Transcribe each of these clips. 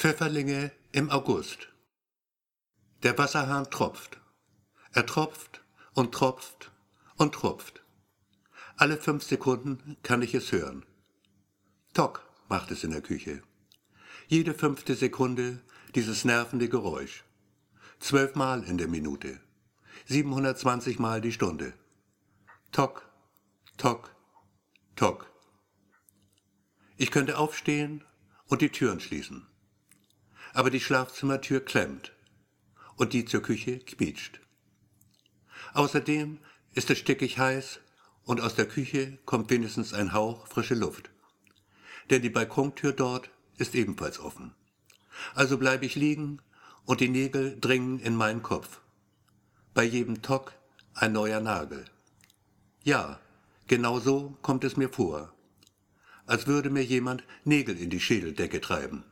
Pfefferlinge im August. Der Wasserhahn tropft. Er tropft und tropft und tropft. Alle fünf Sekunden kann ich es hören. Tock macht es in der Küche. Jede fünfte Sekunde dieses nervende Geräusch. Zwölfmal in der Minute. 720 Mal die Stunde. Tock, tock, tock. Ich könnte aufstehen und die Türen schließen aber die Schlafzimmertür klemmt und die zur Küche quietscht. Außerdem ist es stickig heiß und aus der Küche kommt wenigstens ein Hauch frische Luft. Denn die Balkontür dort ist ebenfalls offen. Also bleibe ich liegen und die Nägel dringen in meinen Kopf. Bei jedem Tock ein neuer Nagel. Ja, genau so kommt es mir vor. Als würde mir jemand Nägel in die Schädeldecke treiben.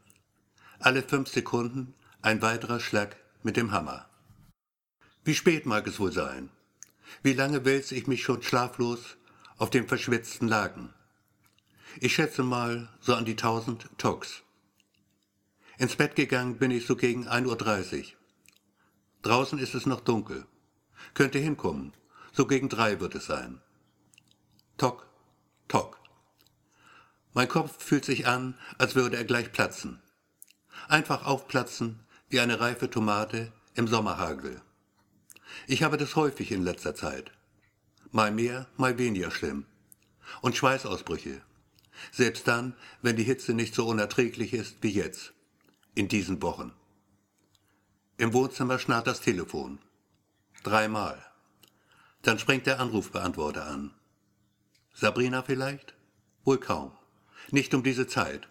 Alle fünf Sekunden ein weiterer Schlag mit dem Hammer. Wie spät mag es wohl sein? Wie lange wälze ich mich schon schlaflos auf dem verschwitzten Laken? Ich schätze mal so an die tausend Toks. Ins Bett gegangen bin ich so gegen 1.30 Uhr. Draußen ist es noch dunkel. Könnte hinkommen. So gegen drei wird es sein. Tok, tok. Mein Kopf fühlt sich an, als würde er gleich platzen einfach aufplatzen wie eine reife Tomate im Sommerhagel. Ich habe das häufig in letzter Zeit. Mal mehr, mal weniger schlimm. Und Schweißausbrüche. Selbst dann, wenn die Hitze nicht so unerträglich ist wie jetzt. In diesen Wochen. Im Wohnzimmer schnarrt das Telefon. Dreimal. Dann springt der Anrufbeantworter an. Sabrina vielleicht? Wohl kaum. Nicht um diese Zeit.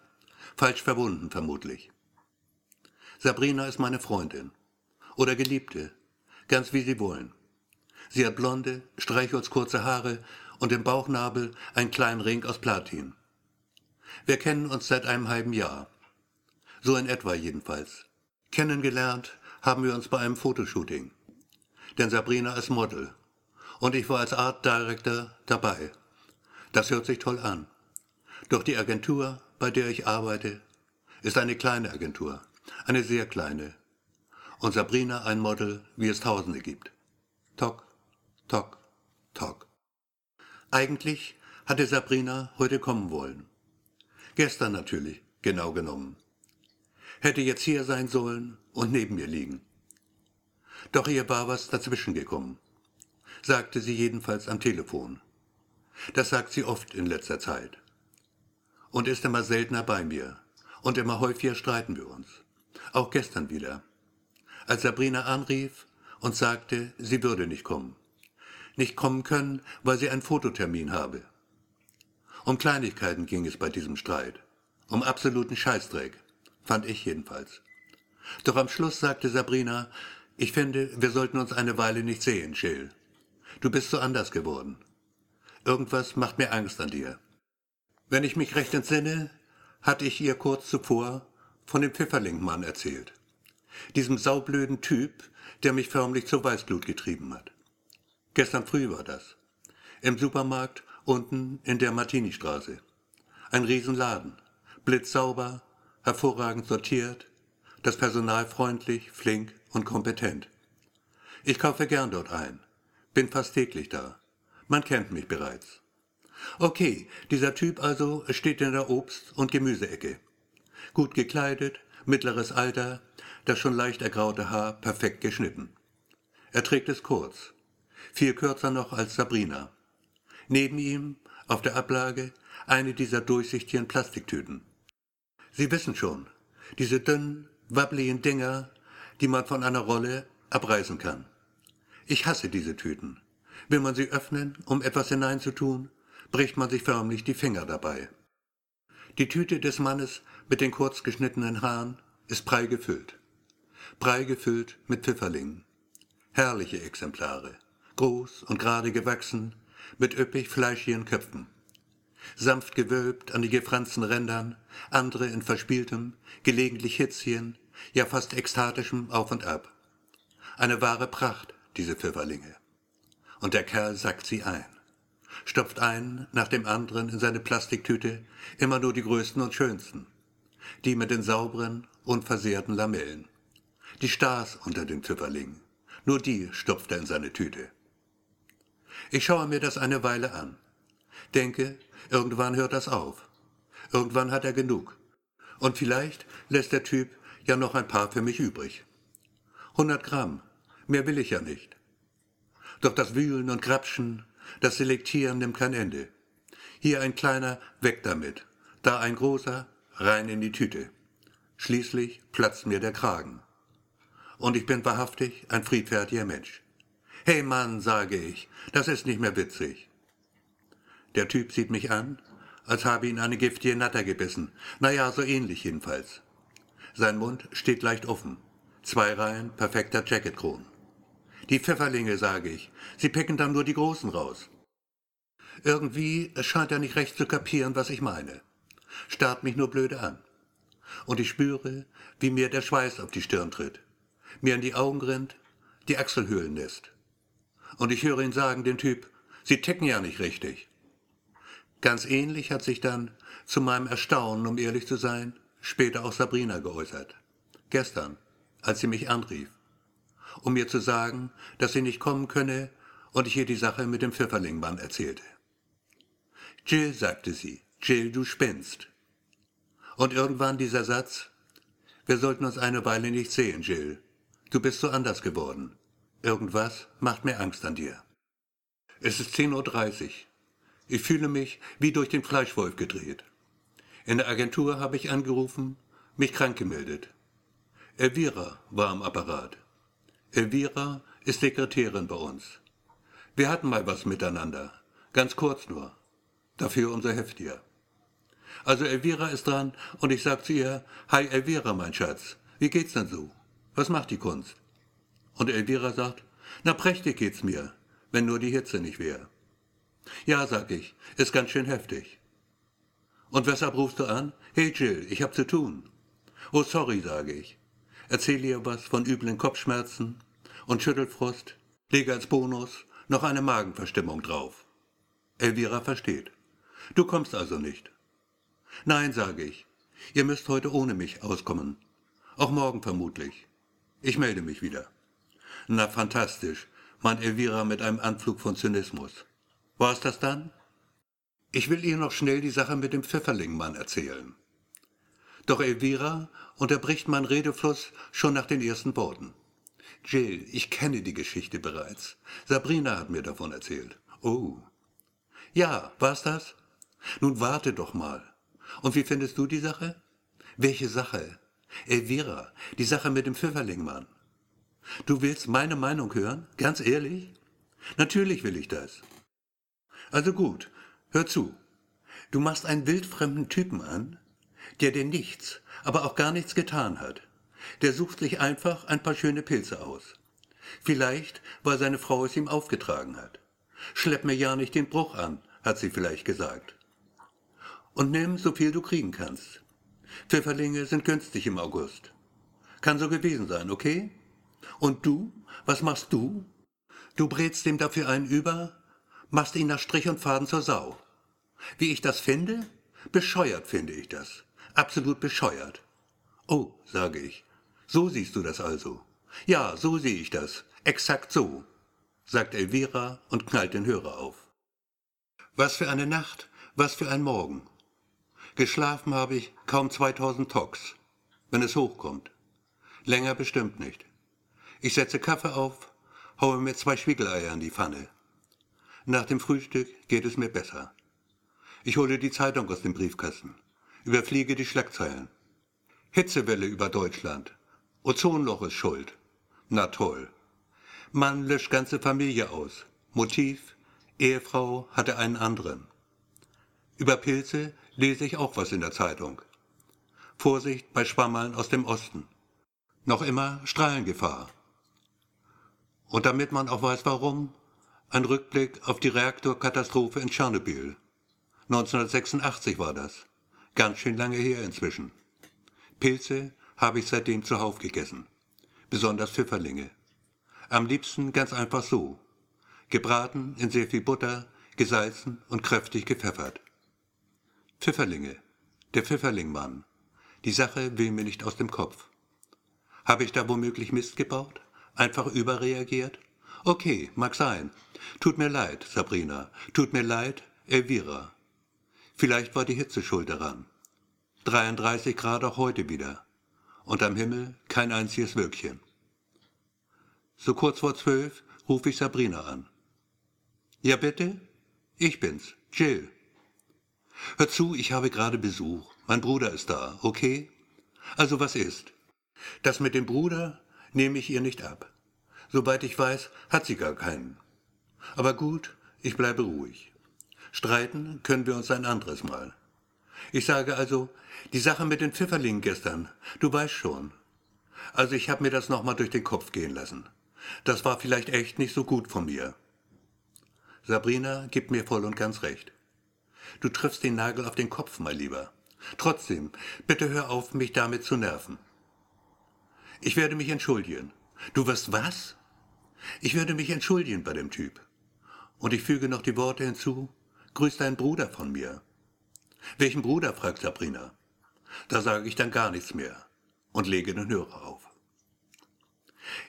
Falsch verbunden vermutlich. Sabrina ist meine Freundin. Oder Geliebte. Ganz wie Sie wollen. Sie hat blonde, streichholzkurze Haare und im Bauchnabel einen kleinen Ring aus Platin. Wir kennen uns seit einem halben Jahr. So in etwa jedenfalls. Kennengelernt haben wir uns bei einem Fotoshooting. Denn Sabrina ist Model. Und ich war als Art Director dabei. Das hört sich toll an. Doch die Agentur, bei der ich arbeite, ist eine kleine Agentur. Eine sehr kleine. Und Sabrina ein Model, wie es Tausende gibt. Tock, tock, tock. Eigentlich hatte Sabrina heute kommen wollen. Gestern natürlich, genau genommen. Hätte jetzt hier sein sollen und neben mir liegen. Doch ihr war was dazwischen gekommen, sagte sie jedenfalls am Telefon. Das sagt sie oft in letzter Zeit. Und ist immer seltener bei mir. Und immer häufiger streiten wir uns. Auch gestern wieder. Als Sabrina anrief und sagte, sie würde nicht kommen. Nicht kommen können, weil sie einen Fototermin habe. Um Kleinigkeiten ging es bei diesem Streit. Um absoluten Scheißdreck. Fand ich jedenfalls. Doch am Schluss sagte Sabrina, ich finde, wir sollten uns eine Weile nicht sehen, Jill. Du bist so anders geworden. Irgendwas macht mir Angst an dir. Wenn ich mich recht entsinne, hatte ich ihr kurz zuvor von dem Pfifferlingmann erzählt. Diesem saublöden Typ, der mich förmlich zur Weißglut getrieben hat. Gestern früh war das. Im Supermarkt unten in der Martini-Straße. Ein Riesenladen. Blitzsauber, hervorragend sortiert, das Personal freundlich, flink und kompetent. Ich kaufe gern dort ein. Bin fast täglich da. Man kennt mich bereits. Okay, dieser Typ also steht in der Obst- und Gemüseecke gut gekleidet, mittleres Alter, das schon leicht ergraute Haar perfekt geschnitten. Er trägt es kurz, viel kürzer noch als Sabrina. Neben ihm, auf der Ablage, eine dieser durchsichtigen Plastiktüten. Sie wissen schon, diese dünnen, wabbligen Dinger, die man von einer Rolle abreißen kann. Ich hasse diese Tüten. Will man sie öffnen, um etwas hineinzutun, bricht man sich förmlich die Finger dabei. Die Tüte des Mannes mit den kurz geschnittenen Haaren ist prall gefüllt. Prall gefüllt mit Pfifferlingen. Herrliche Exemplare, groß und gerade gewachsen, mit üppig fleischigen Köpfen. Sanft gewölbt an die gefransten Rändern, andere in verspieltem, gelegentlich hitzigen, ja fast ekstatischem Auf und Ab. Eine wahre Pracht, diese Pfifferlinge. Und der Kerl sackt sie ein stopft einen nach dem anderen in seine Plastiktüte, immer nur die größten und schönsten. die mit den sauberen, unversehrten Lamellen. Die Stars unter den Pfifferlingen. Nur die stopft er in seine Tüte. Ich schaue mir das eine Weile an. Denke, irgendwann hört das auf. Irgendwann hat er genug. Und vielleicht lässt der Typ ja noch ein paar für mich übrig. 100 Gramm, mehr will ich ja nicht. Doch das Wühlen und Grapschen, das Selektieren nimmt kein Ende. Hier ein kleiner, weg damit. Da ein großer, rein in die Tüte. Schließlich platzt mir der Kragen. Und ich bin wahrhaftig ein friedfertiger Mensch. Hey Mann, sage ich, das ist nicht mehr witzig. Der Typ sieht mich an, als habe ihn eine giftige Natter gebissen. Naja, so ähnlich jedenfalls. Sein Mund steht leicht offen. Zwei Reihen perfekter Jacketkronen. Die Pfefferlinge, sage ich. Sie picken dann nur die Großen raus. Irgendwie scheint er nicht recht zu kapieren, was ich meine. Starrt mich nur blöde an. Und ich spüre, wie mir der Schweiß auf die Stirn tritt, mir in die Augen rinnt, die Achselhöhlen lässt. Und ich höre ihn sagen, den Typ, Sie ticken ja nicht richtig. Ganz ähnlich hat sich dann, zu meinem Erstaunen, um ehrlich zu sein, später auch Sabrina geäußert. Gestern, als sie mich anrief, um mir zu sagen, dass sie nicht kommen könne und ich ihr die Sache mit dem Pfifferlingmann erzählte. Jill, sagte sie, Jill, du spinnst. Und irgendwann dieser Satz, wir sollten uns eine Weile nicht sehen, Jill. Du bist so anders geworden. Irgendwas macht mir Angst an dir. Es ist 10.30 Uhr. Ich fühle mich wie durch den Fleischwolf gedreht. In der Agentur habe ich angerufen, mich krank gemeldet. Elvira war am Apparat. Elvira ist Sekretärin bei uns. Wir hatten mal was miteinander, ganz kurz nur. Dafür umso heftiger. Also Elvira ist dran und ich sag zu ihr, Hi Elvira, mein Schatz, wie geht's denn so? Was macht die Kunst? Und Elvira sagt, na prächtig geht's mir, wenn nur die Hitze nicht wäre. Ja, sag ich, ist ganz schön heftig. Und weshalb rufst du an? Hey Jill, ich hab zu tun. Oh, sorry, sage ich. Erzähl ihr was von üblen Kopfschmerzen und Schüttelfrost, lege als Bonus noch eine Magenverstimmung drauf. Elvira versteht. Du kommst also nicht. Nein, sage ich. Ihr müsst heute ohne mich auskommen. Auch morgen vermutlich. Ich melde mich wieder. Na, fantastisch, meint Elvira mit einem Anflug von Zynismus. War's das dann? Ich will ihr noch schnell die Sache mit dem Pfifferlingmann erzählen. Doch Elvira unterbricht mein Redefluss schon nach den ersten Worten. Jill, ich kenne die Geschichte bereits. Sabrina hat mir davon erzählt. Oh. Ja, war's das? Nun warte doch mal. Und wie findest du die Sache? Welche Sache? Elvira, die Sache mit dem Pfifferlingmann. Du willst meine Meinung hören? Ganz ehrlich? Natürlich will ich das. Also gut, hör zu. Du machst einen wildfremden Typen an, der dir nichts, aber auch gar nichts getan hat. Der sucht sich einfach ein paar schöne Pilze aus. Vielleicht, weil seine Frau es ihm aufgetragen hat. Schlepp mir ja nicht den Bruch an, hat sie vielleicht gesagt und nimm so viel du kriegen kannst. Pfifferlinge sind günstig im August. Kann so gewesen sein, okay? Und du? Was machst du? Du brätst dem dafür einen über, machst ihn nach Strich und Faden zur Sau. Wie ich das finde? Bescheuert finde ich das. Absolut bescheuert. Oh, sage ich. So siehst du das also. Ja, so sehe ich das. Exakt so, sagt Elvira und knallt den Hörer auf. Was für eine Nacht, was für ein Morgen. Geschlafen habe ich kaum 2000 Tox, wenn es hochkommt. Länger bestimmt nicht. Ich setze Kaffee auf, haue mir zwei Spiegeleier in die Pfanne. Nach dem Frühstück geht es mir besser. Ich hole die Zeitung aus dem Briefkasten, überfliege die Schlagzeilen. Hitzewelle über Deutschland. Ozonloch ist schuld. Na toll. Mann löscht ganze Familie aus. Motiv, Ehefrau hatte einen anderen. Über Pilze lese ich auch was in der Zeitung. Vorsicht bei Schwammerln aus dem Osten. Noch immer Strahlengefahr. Und damit man auch weiß warum, ein Rückblick auf die Reaktorkatastrophe in Tschernobyl. 1986 war das. Ganz schön lange her inzwischen. Pilze habe ich seitdem zuhauf gegessen. Besonders Pfifferlinge. Am liebsten ganz einfach so. Gebraten in sehr viel Butter, gesalzen und kräftig gepfeffert. Pfifferlinge, der Pfifferlingmann, Die Sache will mir nicht aus dem Kopf. Habe ich da womöglich Mist gebaut? Einfach überreagiert? Okay, mag sein. Tut mir leid, Sabrina. Tut mir leid, Elvira. Vielleicht war die Hitze schuld daran. 33 Grad auch heute wieder. Und am Himmel kein einziges Wölkchen. So kurz vor zwölf rufe ich Sabrina an. Ja bitte? Ich bin's, Jill. Hör zu, ich habe gerade Besuch. Mein Bruder ist da, okay? Also was ist? Das mit dem Bruder nehme ich ihr nicht ab. Soweit ich weiß, hat sie gar keinen. Aber gut, ich bleibe ruhig. Streiten können wir uns ein anderes Mal. Ich sage also, die Sache mit den Pfifferlingen gestern, du weißt schon. Also ich habe mir das nochmal durch den Kopf gehen lassen. Das war vielleicht echt nicht so gut von mir. Sabrina gibt mir voll und ganz recht. Du triffst den Nagel auf den Kopf, mein Lieber. Trotzdem, bitte hör auf, mich damit zu nerven. Ich werde mich entschuldigen. Du wirst was? Ich werde mich entschuldigen bei dem Typ. Und ich füge noch die Worte hinzu, grüß deinen Bruder von mir. Welchen Bruder? fragt Sabrina. Da sage ich dann gar nichts mehr und lege den Hörer auf.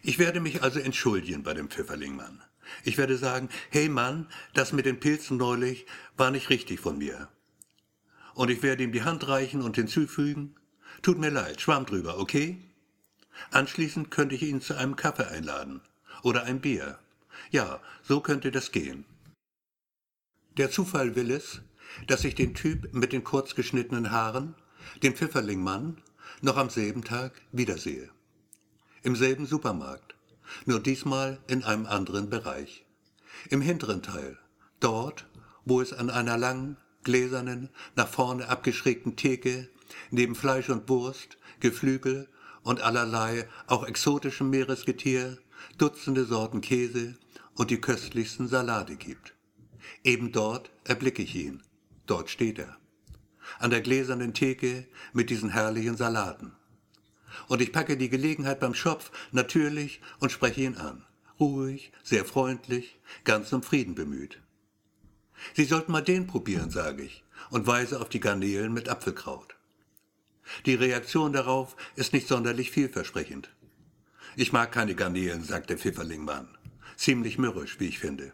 Ich werde mich also entschuldigen bei dem Pfifferlingmann. Ich werde sagen, hey Mann, das mit den Pilzen neulich war nicht richtig von mir. Und ich werde ihm die Hand reichen und hinzufügen, tut mir leid, schwamm drüber, okay? Anschließend könnte ich ihn zu einem Kaffee einladen oder ein Bier. Ja, so könnte das gehen. Der Zufall will es, dass ich den Typ mit den kurz geschnittenen Haaren, den Pfifferlingmann, noch am selben Tag wiedersehe. Im selben Supermarkt, nur diesmal in einem anderen Bereich. Im hinteren Teil, dort, wo es an einer langen, gläsernen, nach vorne abgeschrägten Theke neben Fleisch und Wurst, Geflügel und allerlei auch exotischem Meeresgetier, Dutzende Sorten Käse und die köstlichsten Salate gibt. Eben dort erblicke ich ihn. Dort steht er. An der gläsernen Theke mit diesen herrlichen Salaten. Und ich packe die Gelegenheit beim Schopf natürlich und spreche ihn an. Ruhig, sehr freundlich, ganz um Frieden bemüht. Sie sollten mal den probieren, sage ich, und weise auf die Garnelen mit Apfelkraut. Die Reaktion darauf ist nicht sonderlich vielversprechend. Ich mag keine Garnelen, sagt der Pfifferlingmann. Ziemlich mürrisch, wie ich finde.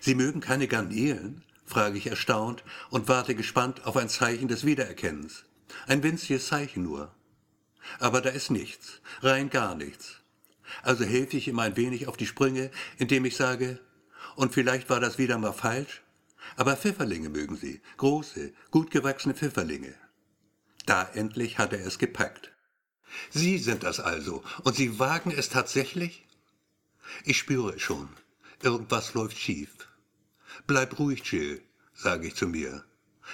Sie mögen keine Garnelen? frage ich erstaunt und warte gespannt auf ein Zeichen des Wiedererkennens. Ein winziges Zeichen nur. Aber da ist nichts, rein gar nichts. Also helfe ich ihm ein wenig auf die Sprünge, indem ich sage, und vielleicht war das wieder mal falsch, aber Pfifferlinge mögen Sie, große, gut gewachsene Pfifferlinge. Da endlich hat er es gepackt. Sie sind das also, und Sie wagen es tatsächlich? Ich spüre es schon. Irgendwas läuft schief. Bleib ruhig, Jill, sage ich zu mir.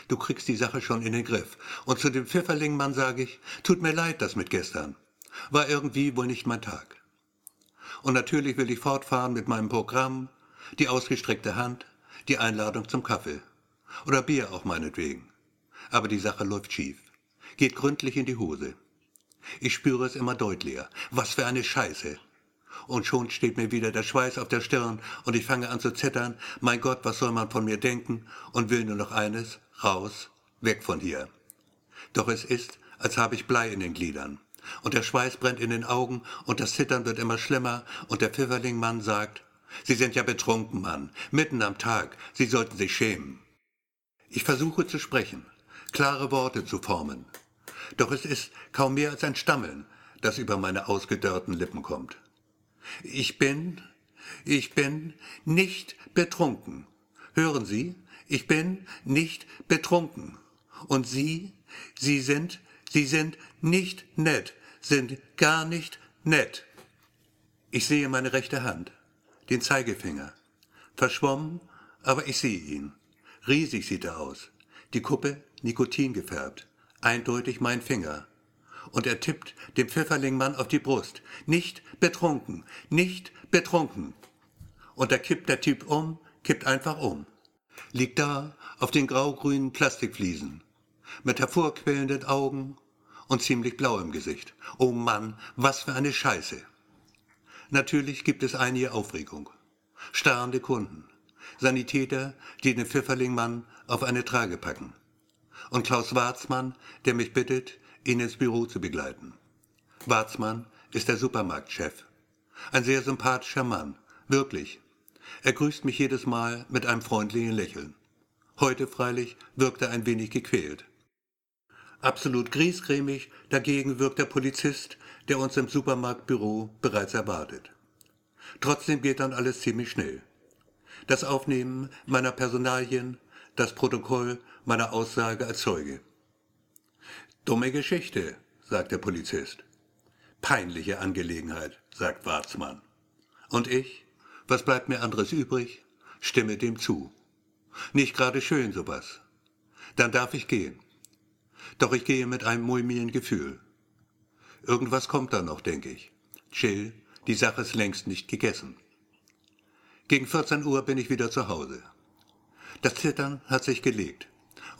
Du kriegst die Sache schon in den Griff. Und zu dem Pfifferlingmann sage ich, tut mir leid, das mit gestern. War irgendwie wohl nicht mein Tag. Und natürlich will ich fortfahren mit meinem Programm, die ausgestreckte Hand, die Einladung zum Kaffee. Oder Bier auch meinetwegen. Aber die Sache läuft schief. Geht gründlich in die Hose. Ich spüre es immer deutlicher. Was für eine Scheiße. Und schon steht mir wieder der Schweiß auf der Stirn und ich fange an zu zittern. Mein Gott, was soll man von mir denken? Und will nur noch eines, raus, weg von hier. Doch es ist, als habe ich Blei in den Gliedern. Und der Schweiß brennt in den Augen und das Zittern wird immer schlimmer und der Pfifferlingmann sagt, Sie sind ja betrunken, Mann, mitten am Tag, Sie sollten sich schämen. Ich versuche zu sprechen, klare Worte zu formen. Doch es ist kaum mehr als ein Stammeln, das über meine ausgedörrten Lippen kommt. Ich bin, ich bin nicht betrunken. Hören Sie, ich bin nicht betrunken. Und Sie, Sie sind, Sie sind nicht nett, sind gar nicht nett. Ich sehe meine rechte Hand, den Zeigefinger. Verschwommen, aber ich sehe ihn. Riesig sieht er aus. Die Kuppe Nikotin gefärbt. Eindeutig mein Finger. Und er tippt dem Pfifferlingmann auf die Brust. Nicht betrunken, nicht betrunken. Und da kippt der Typ um, kippt einfach um. Liegt da auf den graugrünen Plastikfliesen. Mit hervorquellenden Augen und ziemlich blau im Gesicht. Oh Mann, was für eine Scheiße. Natürlich gibt es einige Aufregung. Starrende Kunden. Sanitäter, die den Pfifferlingmann auf eine Trage packen. Und Klaus Warzmann, der mich bittet, ihn ins Büro zu begleiten. Warzmann ist der Supermarktchef. Ein sehr sympathischer Mann, wirklich. Er grüßt mich jedes Mal mit einem freundlichen Lächeln. Heute freilich wirkt er ein wenig gequält. Absolut griesgrämig dagegen wirkt der Polizist, der uns im Supermarktbüro bereits erwartet. Trotzdem geht dann alles ziemlich schnell. Das Aufnehmen meiner Personalien, das Protokoll meiner Aussage als Zeuge. Dumme Geschichte, sagt der Polizist. Peinliche Angelegenheit, sagt Warzmann. Und ich? Was bleibt mir anderes übrig? Stimme dem zu. Nicht gerade schön sowas. Dann darf ich gehen. Doch ich gehe mit einem mulmigen Gefühl. Irgendwas kommt da noch, denke ich. Chill, die Sache ist längst nicht gegessen. Gegen 14 Uhr bin ich wieder zu Hause. Das Zittern hat sich gelegt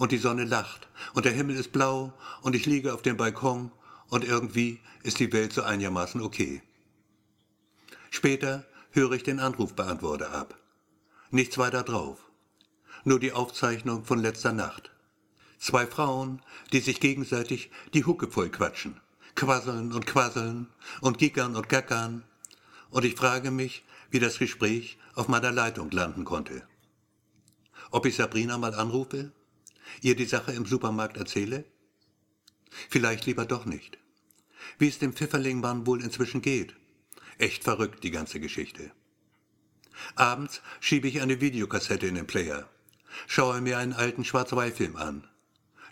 und die Sonne lacht und der Himmel ist blau und ich liege auf dem Balkon und irgendwie ist die Welt so einigermaßen okay. Später höre ich den Anrufbeantworter ab. Nichts weiter drauf. Nur die Aufzeichnung von letzter Nacht. Zwei Frauen, die sich gegenseitig die Hucke voll quatschen, quasseln und quasseln und gickern und gackern. Und ich frage mich, wie das Gespräch auf meiner Leitung landen konnte. Ob ich Sabrina mal anrufe? Ihr die Sache im Supermarkt erzähle? Vielleicht lieber doch nicht. Wie es dem Pfifferlingmann wohl inzwischen geht. Echt verrückt, die ganze Geschichte. Abends schiebe ich eine Videokassette in den Player, schaue mir einen alten Schwarz-Weiß-Film an.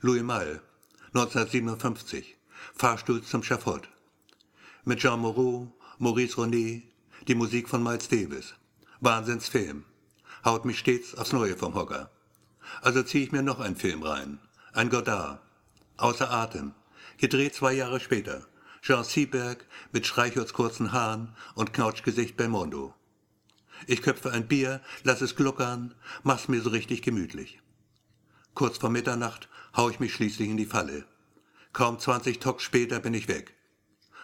Louis Malle, 1957, Fahrstuhl zum Schafott. Mit Jean Moreau, Maurice René, die Musik von Miles Davis. Wahnsinnsfilm. Haut mich stets aufs Neue vom Hocker. Also ziehe ich mir noch einen Film rein. Ein Godard. Außer Atem. Gedreht zwei Jahre später. Jean Seberg mit Streichholz kurzen Haaren und Knautschgesicht Belmondo. Ich köpfe ein Bier, lass es gluckern, mach's mir so richtig gemütlich. Kurz vor Mitternacht hau ich mich schließlich in die Falle. Kaum 20 Tock später bin ich weg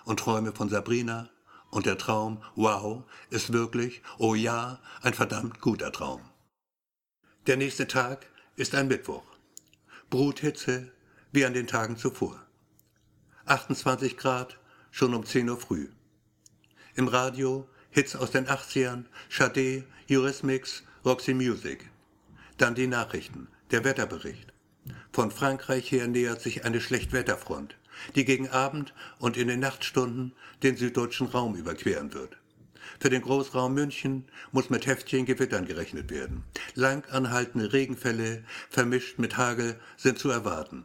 und träume von Sabrina und der Traum, wow, ist wirklich, oh ja, ein verdammt guter Traum. Der nächste Tag ist ein Mittwoch. Bruthitze wie an den Tagen zuvor. 28 Grad, schon um 10 Uhr früh. Im Radio Hits aus den 80ern, Sade, Eurismix, Roxy Music. Dann die Nachrichten, der Wetterbericht. Von Frankreich her nähert sich eine Schlechtwetterfront, die gegen Abend und in den Nachtstunden den süddeutschen Raum überqueren wird. Für den Großraum München muss mit heftigen Gewittern gerechnet werden. Lang anhaltende Regenfälle, vermischt mit Hagel, sind zu erwarten.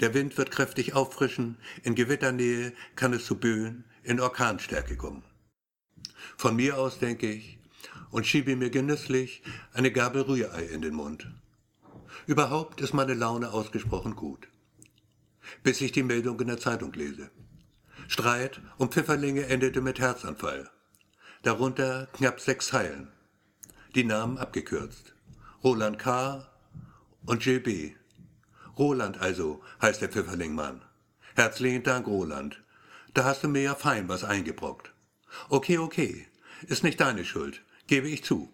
Der Wind wird kräftig auffrischen, in Gewitternähe kann es zu Böen in Orkanstärke kommen. Von mir aus denke ich und schiebe mir genüsslich eine Gabel Rührei in den Mund. Überhaupt ist meine Laune ausgesprochen gut. Bis ich die Meldung in der Zeitung lese. Streit um Pfifferlinge endete mit Herzanfall. Darunter knapp sechs Zeilen. Die Namen abgekürzt. Roland K. und Jill B. Roland also heißt der Pfifferlingmann. Herzlichen Dank, Roland. Da hast du mir ja fein was eingebrockt. Okay, okay. Ist nicht deine Schuld, gebe ich zu.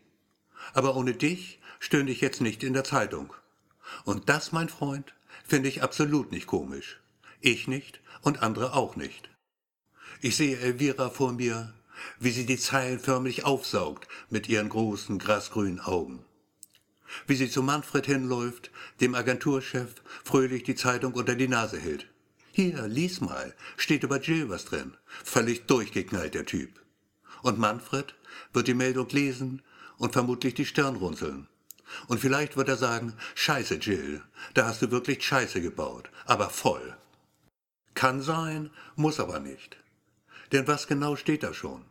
Aber ohne dich stünde ich jetzt nicht in der Zeitung. Und das, mein Freund, finde ich absolut nicht komisch. Ich nicht und andere auch nicht. Ich sehe Elvira vor mir, wie sie die Zeilen förmlich aufsaugt mit ihren großen grasgrünen Augen. Wie sie zu Manfred hinläuft, dem Agenturchef, fröhlich die Zeitung unter die Nase hält. Hier, lies mal, steht über Jill was drin. Völlig durchgeknallt, der Typ. Und Manfred wird die Meldung lesen und vermutlich die Stirn runzeln. Und vielleicht wird er sagen, Scheiße, Jill, da hast du wirklich Scheiße gebaut, aber voll. Kann sein, muss aber nicht. Denn was genau steht da schon?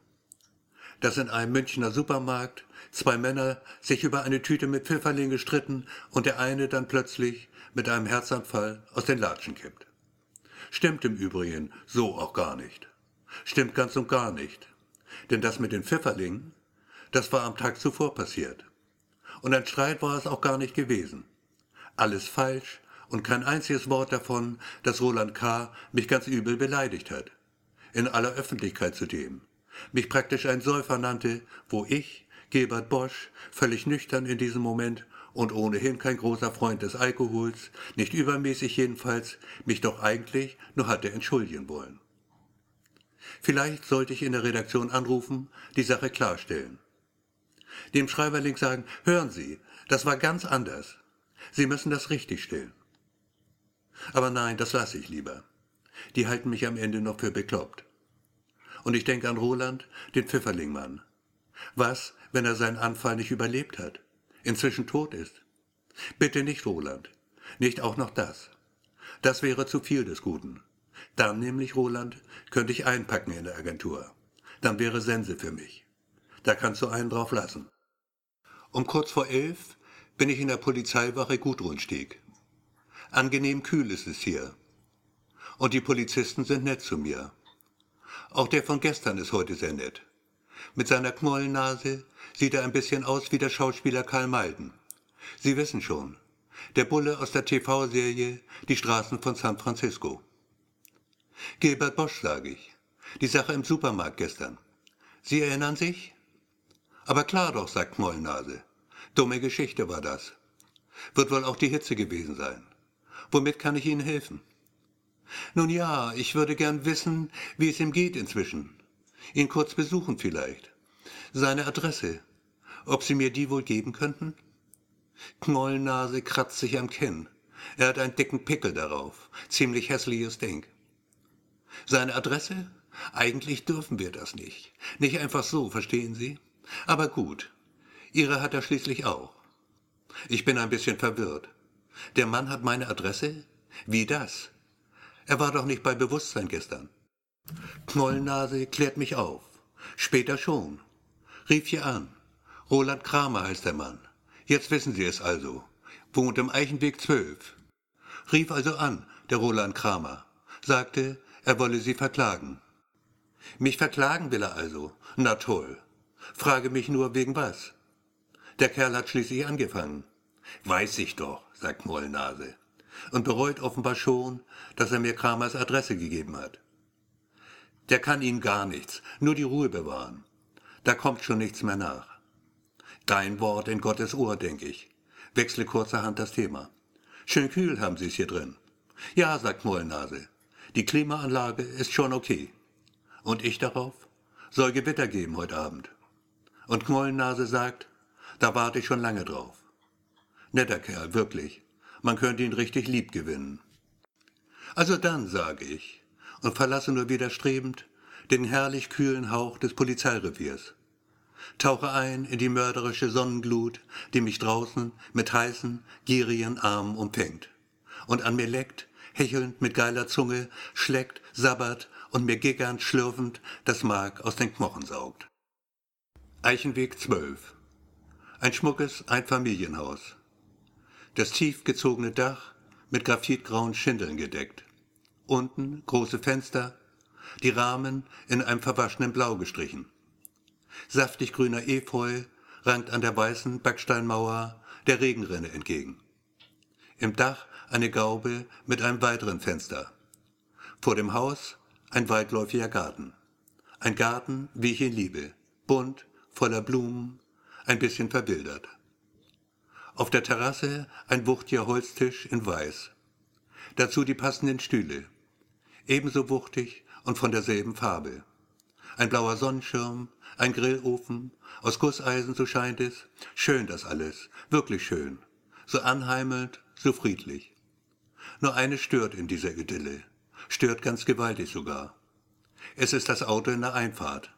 Dass in einem Münchner Supermarkt zwei Männer sich über eine Tüte mit Pfifferling gestritten und der eine dann plötzlich mit einem Herzanfall aus den Latschen kippt. Stimmt im Übrigen so auch gar nicht. Stimmt ganz und gar nicht. Denn das mit den Pfifferlingen, das war am Tag zuvor passiert. Und ein Streit war es auch gar nicht gewesen. Alles falsch und kein einziges Wort davon, dass Roland K. mich ganz übel beleidigt hat. In aller Öffentlichkeit zudem. Mich praktisch ein Säufer nannte, wo ich, Gebert Bosch, völlig nüchtern in diesem Moment und ohnehin kein großer Freund des Alkohols, nicht übermäßig jedenfalls, mich doch eigentlich nur hatte entschuldigen wollen. Vielleicht sollte ich in der Redaktion anrufen, die Sache klarstellen. Dem Schreiberling sagen, hören Sie, das war ganz anders. Sie müssen das richtigstellen. Aber nein, das lasse ich lieber. Die halten mich am Ende noch für bekloppt. Und ich denke an Roland, den Pfifferlingmann. Was, wenn er seinen Anfall nicht überlebt hat? Inzwischen tot ist? Bitte nicht, Roland. Nicht auch noch das. Das wäre zu viel des Guten. Dann nämlich, Roland, könnte ich einpacken in der Agentur. Dann wäre Sense für mich. Da kannst du einen drauf lassen. Um kurz vor elf bin ich in der Polizeiwache Gudrunstieg. Angenehm kühl ist es hier. Und die Polizisten sind nett zu mir. Auch der von gestern ist heute sehr nett. Mit seiner Knollennase sieht er ein bisschen aus wie der Schauspieler Karl Malden. Sie wissen schon, der Bulle aus der TV-Serie Die Straßen von San Francisco. Gilbert Bosch, sage ich. Die Sache im Supermarkt gestern. Sie erinnern sich? Aber klar doch, sagt Knollennase. Dumme Geschichte war das. Wird wohl auch die Hitze gewesen sein. Womit kann ich Ihnen helfen? Nun ja, ich würde gern wissen, wie es ihm geht inzwischen. Ihn kurz besuchen vielleicht. Seine Adresse. Ob Sie mir die wohl geben könnten? Knollnase kratzt sich am Kinn. Er hat einen dicken Pickel darauf. Ziemlich hässliches Ding. Seine Adresse? Eigentlich dürfen wir das nicht. Nicht einfach so, verstehen Sie? Aber gut. Ihre hat er schließlich auch. Ich bin ein bisschen verwirrt. Der Mann hat meine Adresse? Wie das? Er war doch nicht bei Bewusstsein gestern. Knollnase klärt mich auf. Später schon. Rief hier an. Roland Kramer heißt der Mann. Jetzt wissen Sie es also. Wohnt im Eichenweg 12. Rief also an, der Roland Kramer. Sagte, er wolle Sie verklagen. Mich verklagen will er also. Na toll. Frage mich nur, wegen was? Der Kerl hat schließlich angefangen. Weiß ich doch, sagt Mollnase und bereut offenbar schon, dass er mir Kramers Adresse gegeben hat. Der kann Ihnen gar nichts, nur die Ruhe bewahren. Da kommt schon nichts mehr nach. Dein Wort in Gottes Ohr, denke ich. Wechsle kurzerhand das Thema. Schön kühl haben Sie es hier drin. Ja, sagt Mollnase. Die Klimaanlage ist schon okay. Und ich darauf? Soll Gewitter geben heute Abend. Und Knollennase sagt, da warte ich schon lange drauf. Netter Kerl, wirklich. Man könnte ihn richtig lieb gewinnen. Also dann, sage ich, und verlasse nur widerstrebend den herrlich kühlen Hauch des Polizeireviers. Tauche ein in die mörderische Sonnenglut, die mich draußen mit heißen, gierigen Armen umfängt und an mir leckt, hechelnd mit geiler Zunge, schleckt, sabbert und mir giggernd, schlürfend das Mark aus den Knochen saugt. Eichenweg 12 Ein schmuckes Einfamilienhaus. Das tief gezogene Dach mit graphitgrauen Schindeln gedeckt. Unten große Fenster, die Rahmen in einem verwaschenen Blau gestrichen. Saftig grüner Efeu rankt an der weißen Backsteinmauer der Regenrinne entgegen. Im Dach eine Gaube mit einem weiteren Fenster. Vor dem Haus ein weitläufiger Garten. Ein Garten, wie ich ihn liebe, bunt, voller Blumen, ein bisschen verwildert. Auf der Terrasse ein wuchtiger Holztisch in Weiß. Dazu die passenden Stühle. Ebenso wuchtig und von derselben Farbe. Ein blauer Sonnenschirm, ein Grillofen, aus Gusseisen, so scheint es. Schön das alles, wirklich schön. So anheimelnd, so friedlich. Nur eines stört in dieser Idylle. Stört ganz gewaltig sogar. Es ist das Auto in der Einfahrt.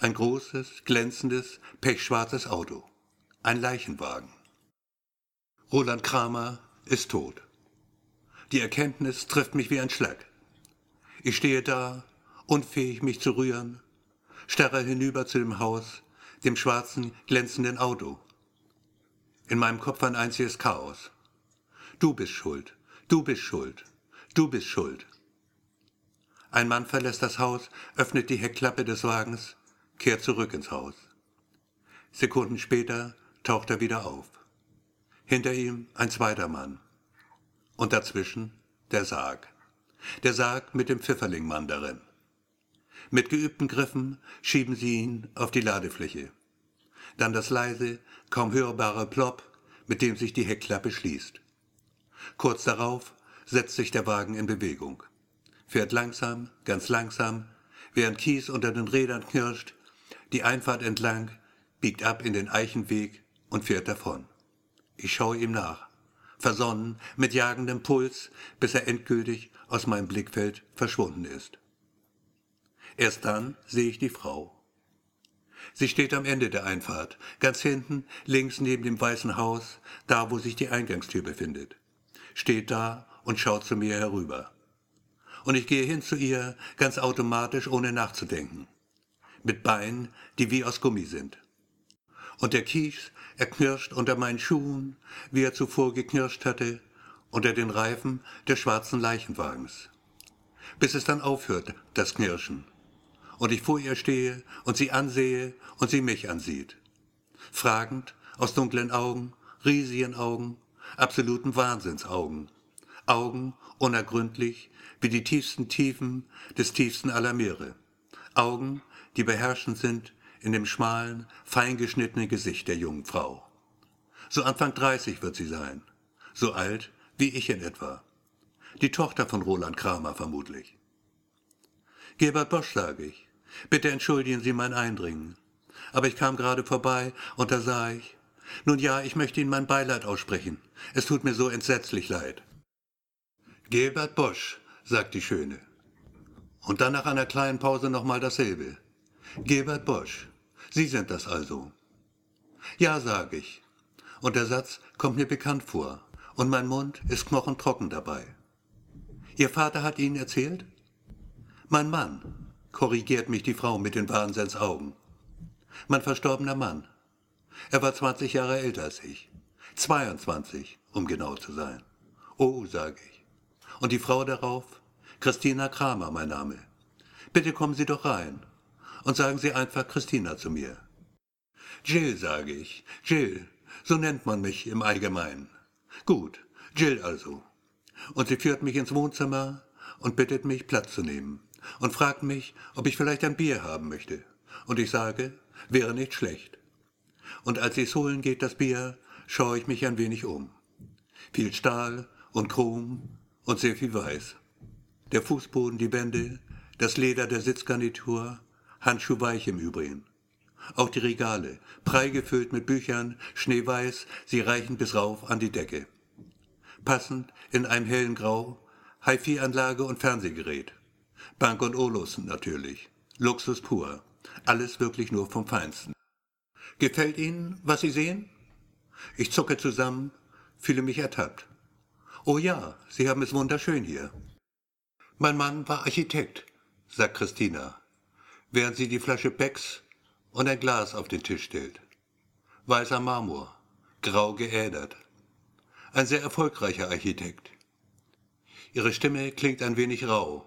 Ein großes, glänzendes, pechschwarzes Auto. Ein Leichenwagen. Roland Kramer ist tot. Die Erkenntnis trifft mich wie ein Schlag. Ich stehe da, unfähig mich zu rühren, starre hinüber zu dem Haus, dem schwarzen, glänzenden Auto. In meinem Kopf ein einziges Chaos. Du bist schuld, du bist schuld, du bist schuld. Ein Mann verlässt das Haus, öffnet die Heckklappe des Wagens, kehrt zurück ins Haus. Sekunden später taucht er wieder auf hinter ihm ein zweiter Mann. Und dazwischen der Sarg. Der Sarg mit dem Pfifferlingmann darin. Mit geübten Griffen schieben sie ihn auf die Ladefläche. Dann das leise, kaum hörbare Plopp, mit dem sich die Heckklappe schließt. Kurz darauf setzt sich der Wagen in Bewegung, fährt langsam, ganz langsam, während Kies unter den Rädern knirscht, die Einfahrt entlang, biegt ab in den Eichenweg und fährt davon. Ich schaue ihm nach, versonnen, mit jagendem Puls, bis er endgültig aus meinem Blickfeld verschwunden ist. Erst dann sehe ich die Frau. Sie steht am Ende der Einfahrt, ganz hinten, links neben dem weißen Haus, da wo sich die Eingangstür befindet. Steht da und schaut zu mir herüber. Und ich gehe hin zu ihr, ganz automatisch, ohne nachzudenken. Mit Beinen, die wie aus Gummi sind. Und der Kies, er knirscht unter meinen Schuhen, wie er zuvor geknirscht hatte, unter den Reifen des schwarzen Leichenwagens. Bis es dann aufhört, das Knirschen und ich vor ihr stehe und sie ansehe und sie mich ansieht. Fragend, aus dunklen Augen, riesigen Augen, absoluten Wahnsinnsaugen. Augen unergründlich wie die tiefsten Tiefen des tiefsten aller Meere. Augen, die beherrschend sind in dem schmalen, feingeschnittenen Gesicht der jungen Frau. So Anfang 30 wird sie sein. So alt wie ich in etwa. Die Tochter von Roland Kramer vermutlich. Gebert Bosch, sage ich. Bitte entschuldigen Sie mein Eindringen. Aber ich kam gerade vorbei und da sah ich. Nun ja, ich möchte Ihnen mein Beileid aussprechen. Es tut mir so entsetzlich leid. Gebert Bosch, sagt die Schöne. Und dann nach einer kleinen Pause nochmal dasselbe. Gebert Bosch, Sie sind das also. Ja, sage ich. Und der Satz kommt mir bekannt vor, und mein Mund ist knochentrocken dabei. Ihr Vater hat Ihnen erzählt? Mein Mann, korrigiert mich die Frau mit den Wahnsinnsaugen. Mein verstorbener Mann. Er war 20 Jahre älter als ich. 22, um genau zu sein. Oh, sage ich. Und die Frau darauf? Christina Kramer, mein Name. Bitte kommen Sie doch rein. Und sagen Sie einfach Christina zu mir. Jill, sage ich. Jill. So nennt man mich im Allgemeinen. Gut, Jill also. Und sie führt mich ins Wohnzimmer und bittet mich, Platz zu nehmen und fragt mich, ob ich vielleicht ein Bier haben möchte. Und ich sage, wäre nicht schlecht. Und als sie es holen geht, das Bier, schaue ich mich ein wenig um. Viel Stahl und Chrom und sehr viel Weiß. Der Fußboden, die Wände, das Leder der Sitzgarnitur, handschuhweich im Übrigen. Auch die Regale, prall gefüllt mit Büchern, schneeweiß, sie reichen bis rauf an die Decke. Passend in einem hellen Grau, HiFi-Anlage und Fernsehgerät. Bank und Olus natürlich. Luxus pur. Alles wirklich nur vom Feinsten. Gefällt Ihnen, was Sie sehen? Ich zucke zusammen, fühle mich ertappt. Oh ja, Sie haben es wunderschön hier. Mein Mann war Architekt, sagt Christina, während sie die Flasche Becks und ein Glas auf den Tisch stellt. Weißer Marmor, grau geädert. Ein sehr erfolgreicher Architekt. Ihre Stimme klingt ein wenig rau,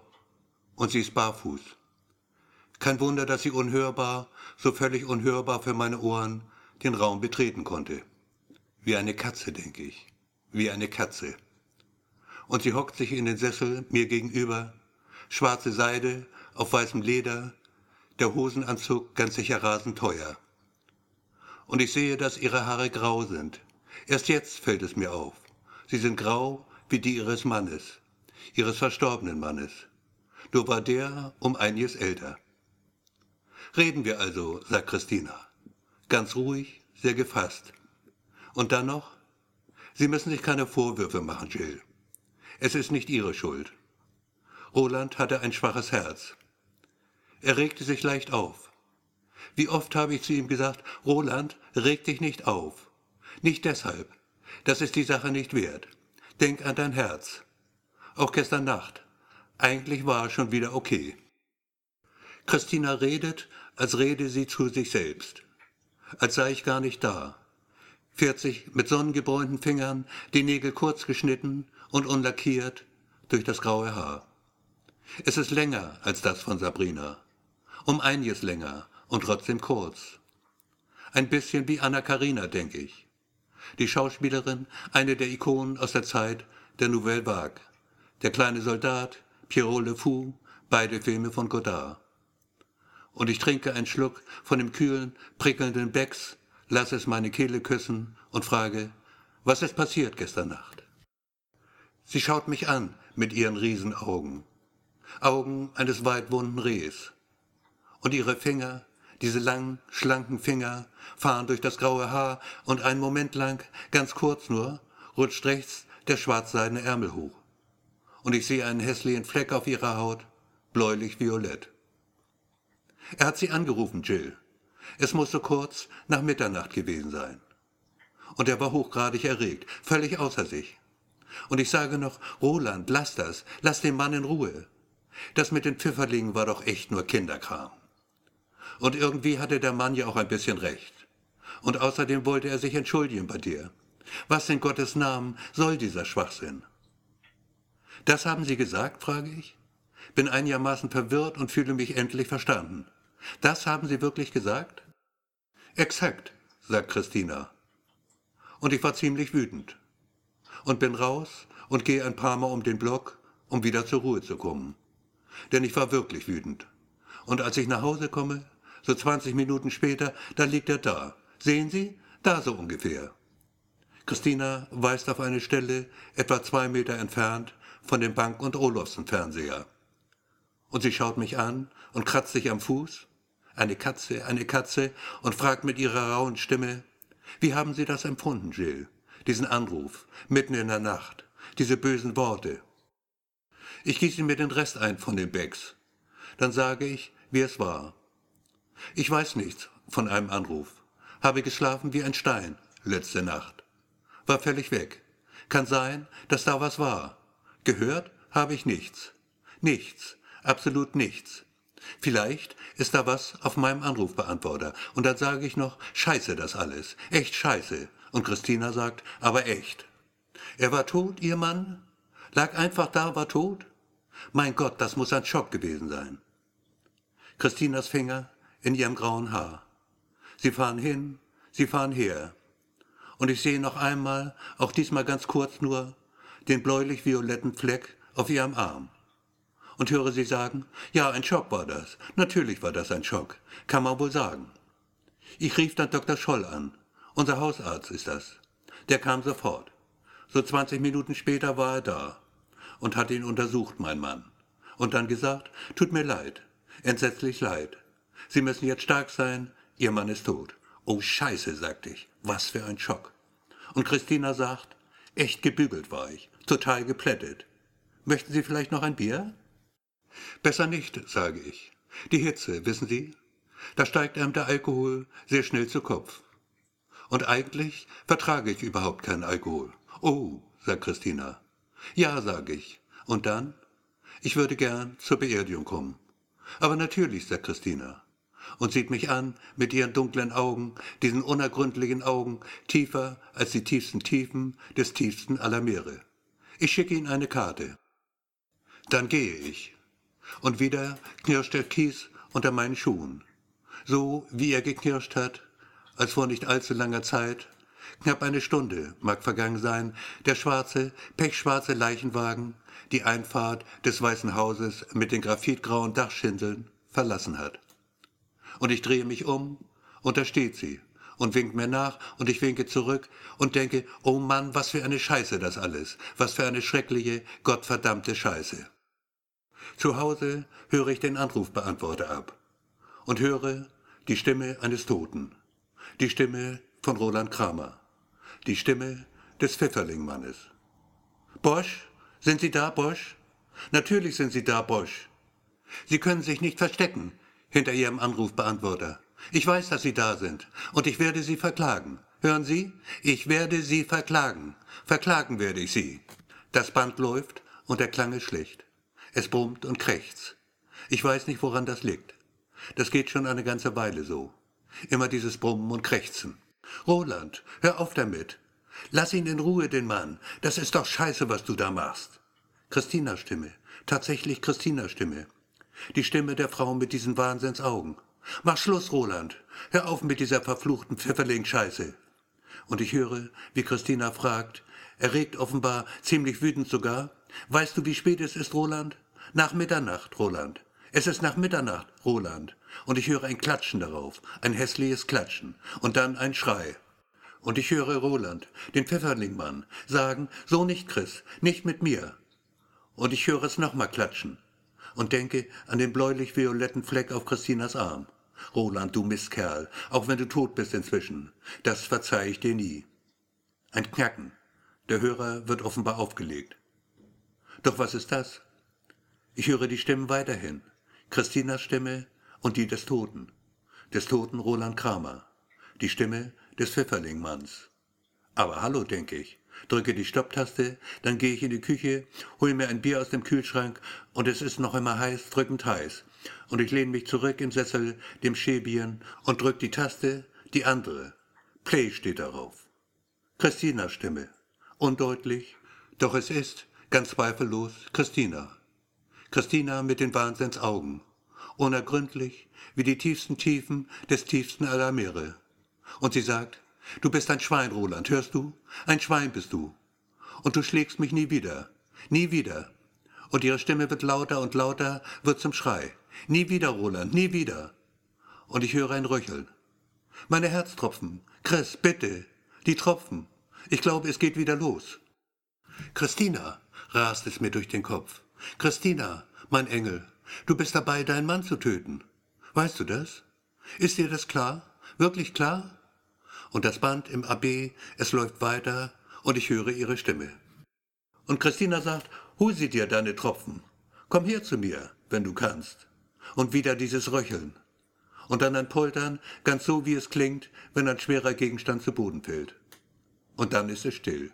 und sie ist barfuß. Kein Wunder, dass sie unhörbar, so völlig unhörbar für meine Ohren, den Raum betreten konnte. Wie eine Katze, denke ich. Wie eine Katze. Und sie hockt sich in den Sessel mir gegenüber, schwarze Seide auf weißem Leder, der Hosenanzug ganz sicher rasend teuer. Und ich sehe, dass ihre Haare grau sind. Erst jetzt fällt es mir auf. Sie sind grau wie die ihres Mannes, ihres verstorbenen Mannes nur war der um einiges älter. Reden wir also, sagt Christina. Ganz ruhig, sehr gefasst. Und dann noch? Sie müssen sich keine Vorwürfe machen, Jill. Es ist nicht Ihre Schuld. Roland hatte ein schwaches Herz. Er regte sich leicht auf. Wie oft habe ich zu ihm gesagt, Roland, reg dich nicht auf. Nicht deshalb. Das ist die Sache nicht wert. Denk an dein Herz. Auch gestern Nacht. Eigentlich war es schon wieder okay. Christina redet, als rede sie zu sich selbst. Als sei ich gar nicht da. 40 mit sonnengebräunten Fingern, die Nägel kurz geschnitten und unlackiert durch das graue Haar. Es ist länger als das von Sabrina. Um einiges länger und trotzdem kurz. Ein bisschen wie Anna Karina, denke ich. Die Schauspielerin, eine der Ikonen aus der Zeit der Nouvelle Vague. Der kleine Soldat, Pierrot Le Fou, beide Filme von Godard. Und ich trinke einen Schluck von dem kühlen, prickelnden Becks, lasse es meine Kehle küssen und frage, Was ist passiert gestern Nacht? Sie schaut mich an mit ihren Riesenaugen. Augen eines weitwunden Rehs. Und ihre Finger, diese langen, schlanken Finger, fahren durch das graue Haar und einen Moment lang, ganz kurz nur, rutscht rechts der schwarzseidene Ärmel hoch. Und ich sehe einen hässlichen Fleck auf ihrer Haut, bläulich-violett. Er hat sie angerufen, Jill. Es musste kurz nach Mitternacht gewesen sein. Und er war hochgradig erregt, völlig außer sich. Und ich sage noch, Roland, lass das, lass den Mann in Ruhe. Das mit den Pfifferlingen war doch echt nur Kinderkram. Und irgendwie hatte der Mann ja auch ein bisschen recht. Und außerdem wollte er sich entschuldigen bei dir. Was in Gottes Namen soll dieser Schwachsinn? Das haben Sie gesagt, frage ich. Bin einigermaßen verwirrt und fühle mich endlich verstanden. Das haben Sie wirklich gesagt? Exakt, sagt Christina. Und ich war ziemlich wütend. Und bin raus und gehe ein paar Mal um den Block, um wieder zur Ruhe zu kommen. Denn ich war wirklich wütend. Und als ich nach Hause komme, so 20 Minuten später, da liegt er da. Sehen Sie? Da so ungefähr. Christina weist auf eine Stelle, etwa zwei Meter entfernt, von dem Bank- und Olofsen-Fernseher. Und sie schaut mich an und kratzt sich am Fuß eine Katze, eine Katze, und fragt mit ihrer rauen Stimme, wie haben Sie das empfunden, Jill? Diesen Anruf, mitten in der Nacht, diese bösen Worte. Ich gieße mir den Rest ein von den Becks. Dann sage ich, wie es war. Ich weiß nichts von einem Anruf. Habe geschlafen wie ein Stein letzte Nacht. War völlig weg. Kann sein, dass da was war. Gehört habe ich nichts. Nichts, absolut nichts. Vielleicht ist da was auf meinem Anrufbeantworter. Und dann sage ich noch, scheiße das alles. Echt scheiße. Und Christina sagt, aber echt. Er war tot, ihr Mann? Lag einfach da, war tot? Mein Gott, das muss ein Schock gewesen sein. Christinas Finger in ihrem grauen Haar. Sie fahren hin, sie fahren her. Und ich sehe noch einmal, auch diesmal ganz kurz nur, den bläulich-violetten Fleck auf ihrem Arm und höre sie sagen, ja, ein Schock war das. Natürlich war das ein Schock. Kann man wohl sagen. Ich rief dann Dr. Scholl an. Unser Hausarzt ist das. Der kam sofort. So 20 Minuten später war er da und hat ihn untersucht, mein Mann. Und dann gesagt, tut mir leid, entsetzlich leid. Sie müssen jetzt stark sein, Ihr Mann ist tot. Oh Scheiße, sagte ich, was für ein Schock. Und Christina sagt, echt gebügelt war ich, total geplättet. Möchten Sie vielleicht noch ein Bier? Besser nicht, sage ich. Die Hitze, wissen Sie? Da steigt einem der Alkohol sehr schnell zu Kopf. Und eigentlich vertrage ich überhaupt keinen Alkohol. Oh, sagt Christina. Ja, sage ich. Und dann? Ich würde gern zur Beerdigung kommen. Aber natürlich, sagt Christina. Und sieht mich an mit ihren dunklen Augen, diesen unergründlichen Augen, tiefer als die tiefsten Tiefen des tiefsten aller Meere. Ich schicke Ihnen eine Karte. Dann gehe ich. Und wieder knirscht der Kies unter meinen Schuhen. So wie er geknirscht hat, als vor nicht allzu langer Zeit, knapp eine Stunde mag vergangen sein, der schwarze, pechschwarze Leichenwagen die Einfahrt des Weißen Hauses mit den graphitgrauen Dachschindeln verlassen hat. Und ich drehe mich um, und da steht sie und winkt mir nach, und ich winke zurück und denke, oh Mann, was für eine Scheiße das alles, was für eine schreckliche, gottverdammte Scheiße. Zu Hause höre ich den Anrufbeantworter ab und höre die Stimme eines Toten, die Stimme von Roland Kramer, die Stimme des Pfifferlingmannes. Bosch, sind Sie da, Bosch? Natürlich sind Sie da, Bosch. Sie können sich nicht verstecken hinter Ihrem Anrufbeantworter. Ich weiß, dass Sie da sind, und ich werde Sie verklagen. Hören Sie? Ich werde Sie verklagen. Verklagen werde ich Sie. Das Band läuft und der Klang ist schlicht. Es brummt und krächzt. Ich weiß nicht, woran das liegt. Das geht schon eine ganze Weile so. Immer dieses Brummen und Krächzen. Roland, hör auf damit. Lass ihn in Ruhe, den Mann. Das ist doch scheiße, was du da machst. Christinas Stimme. Tatsächlich Christinas Stimme. Die Stimme der Frau mit diesen Wahnsinnsaugen. Mach Schluss, Roland. Hör auf mit dieser verfluchten Pfifferling-Scheiße. Und ich höre, wie Christina fragt, erregt offenbar, ziemlich wütend sogar, weißt du, wie spät es ist, Roland? Nach Mitternacht, Roland. Es ist nach Mitternacht, Roland. Und ich höre ein Klatschen darauf, ein hässliches Klatschen. Und dann ein Schrei. Und ich höre Roland, den Pfefferlingmann, sagen, so nicht, Chris, nicht mit mir. Und ich höre es nochmal klatschen und denke an den bläulich-violetten Fleck auf Christinas Arm. Roland, du Mistkerl, auch wenn du tot bist inzwischen, das verzeih ich dir nie. Ein Knacken. Der Hörer wird offenbar aufgelegt. Doch was ist das? Ich höre die Stimmen weiterhin. Christinas Stimme und die des Toten. Des toten Roland Kramer. Die Stimme des Pfifferlingmanns. Aber hallo, denke ich. Drücke die Stopptaste, dann gehe ich in die Küche, hole mir ein Bier aus dem Kühlschrank und es ist noch immer heiß, drückend heiß. Und ich lehne mich zurück im Sessel, dem Schäbieren, und drück die Taste, die andere. Play steht darauf. Christinas Stimme. Undeutlich, doch es ist, ganz zweifellos, Christina. Christina mit den Wahnsinnsaugen. Unergründlich, wie die tiefsten Tiefen des tiefsten aller Meere. Und sie sagt, du bist ein Schwein, Roland, hörst du? Ein Schwein bist du. Und du schlägst mich nie wieder. Nie wieder. Und ihre Stimme wird lauter und lauter, wird zum Schrei. Nie wieder, Roland, nie wieder. Und ich höre ein Röcheln. Meine Herztropfen. Chris, bitte. Die Tropfen. Ich glaube, es geht wieder los. Christina, rast es mir durch den Kopf. Christina, mein Engel, du bist dabei, deinen Mann zu töten. Weißt du das? Ist dir das klar? Wirklich klar? Und das Band im AB, es läuft weiter und ich höre ihre Stimme. Und Christina sagt, hol sie dir deine Tropfen. Komm her zu mir, wenn du kannst. Und wieder dieses Röcheln. Und dann ein Poltern, ganz so wie es klingt, wenn ein schwerer Gegenstand zu Boden fällt. Und dann ist es still.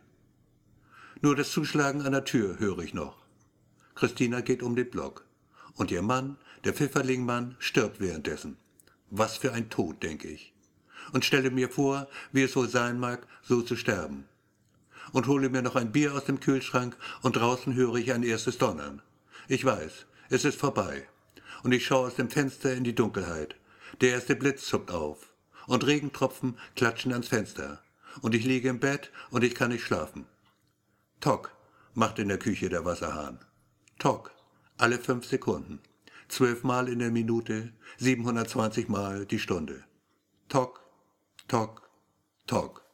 Nur das Zuschlagen einer Tür höre ich noch. Christina geht um den Block. Und ihr Mann, der Pfifferlingmann, stirbt währenddessen. Was für ein Tod, denke ich. Und stelle mir vor, wie es wohl sein mag, so zu sterben. Und hole mir noch ein Bier aus dem Kühlschrank und draußen höre ich ein erstes Donnern. Ich weiß, es ist vorbei. Und ich schaue aus dem Fenster in die Dunkelheit. Der erste Blitz zuckt auf. Und Regentropfen klatschen ans Fenster. Und ich liege im Bett und ich kann nicht schlafen. Tock, macht in der Küche der Wasserhahn. Tock, alle fünf Sekunden. Zwölfmal in der Minute, 720 Mal die Stunde. Tock, tock, tock.